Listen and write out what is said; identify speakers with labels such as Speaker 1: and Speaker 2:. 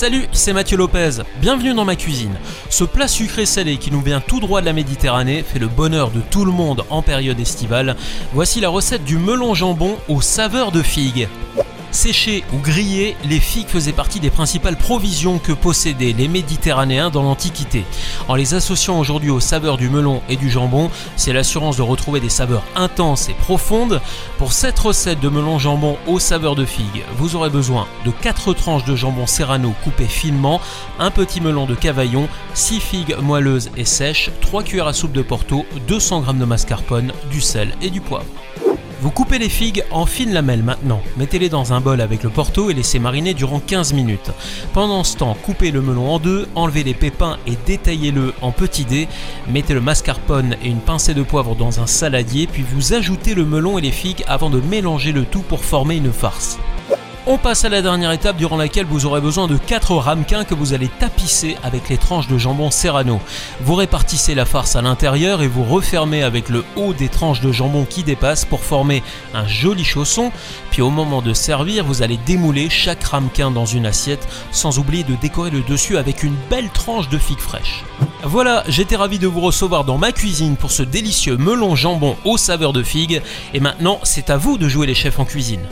Speaker 1: Salut, c'est Mathieu Lopez. Bienvenue dans ma cuisine. Ce plat sucré salé qui nous vient tout droit de la Méditerranée fait le bonheur de tout le monde en période estivale. Voici la recette du melon jambon aux saveurs de figues. Séchées ou grillées, les figues faisaient partie des principales provisions que possédaient les Méditerranéens dans l'Antiquité. En les associant aujourd'hui aux saveurs du melon et du jambon, c'est l'assurance de retrouver des saveurs intenses et profondes. Pour cette recette de melon jambon aux saveurs de figues, vous aurez besoin de 4 tranches de jambon serrano coupées finement, un petit melon de cavaillon, 6 figues moelleuses et sèches, 3 cuillères à soupe de porto, 200 g de mascarpone, du sel et du poivre. Vous coupez les figues en fines lamelles maintenant. Mettez-les dans un bol avec le porto et laissez mariner durant 15 minutes. Pendant ce temps, coupez le melon en deux, enlevez les pépins et détaillez-le en petits dés. Mettez le mascarpone et une pincée de poivre dans un saladier, puis vous ajoutez le melon et les figues avant de mélanger le tout pour former une farce. On passe à la dernière étape durant laquelle vous aurez besoin de 4 ramequins que vous allez tapisser avec les tranches de jambon serrano. Vous répartissez la farce à l'intérieur et vous refermez avec le haut des tranches de jambon qui dépassent pour former un joli chausson. Puis au moment de servir, vous allez démouler chaque ramequin dans une assiette sans oublier de décorer le dessus avec une belle tranche de figues fraîches. Voilà, j'étais ravi de vous recevoir dans ma cuisine pour ce délicieux melon jambon aux saveurs de figues. Et maintenant, c'est à vous de jouer les chefs en cuisine.